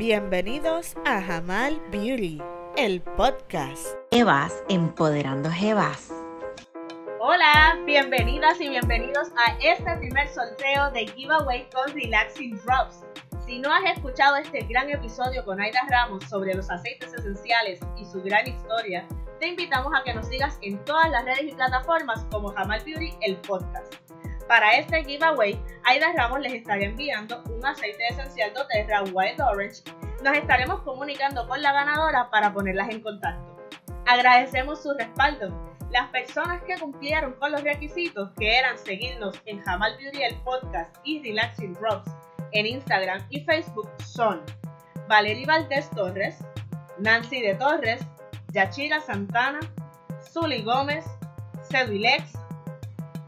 Bienvenidos a Jamal Beauty, el podcast. Jebas empoderando Jebas. Hola, bienvenidas y bienvenidos a este primer sorteo de Giveaway con Relaxing Drops. Si no has escuchado este gran episodio con Aida Ramos sobre los aceites esenciales y su gran historia, te invitamos a que nos sigas en todas las redes y plataformas como Jamal Beauty, el podcast. Para este giveaway, Aida Ramos les estará enviando un aceite esencial doTERRA Wild Orange. Nos estaremos comunicando con la ganadora para ponerlas en contacto. Agradecemos su respaldo. Las personas que cumplieron con los requisitos, que eran seguirnos en Jamal Beauty el podcast y Relaxing Drops en Instagram y Facebook, son Valerie Valdés Torres, Nancy de Torres, Yachira Santana, Zully Gómez, Ceduilex,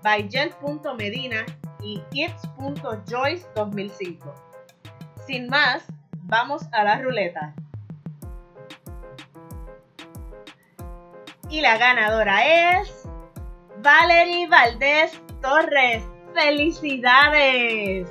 Baigel.medina y Kids.joyce 2005. Sin más, vamos a la ruleta. Y la ganadora es Valerie Valdés Torres. ¡Felicidades!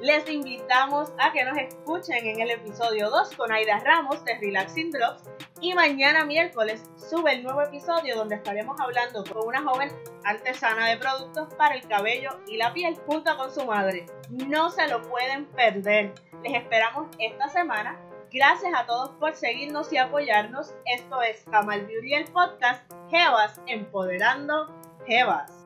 Les invitamos a que nos escuchen en el episodio 2 con Aida Ramos de Relaxing Drops y mañana miércoles sube el nuevo episodio donde estaremos hablando con una joven artesana de productos para el cabello y la piel junto con su madre. No se lo pueden perder. Les esperamos esta semana. Gracias a todos por seguirnos y apoyarnos. Esto es Jamal Beauty el podcast Jevas Empoderando Jevas.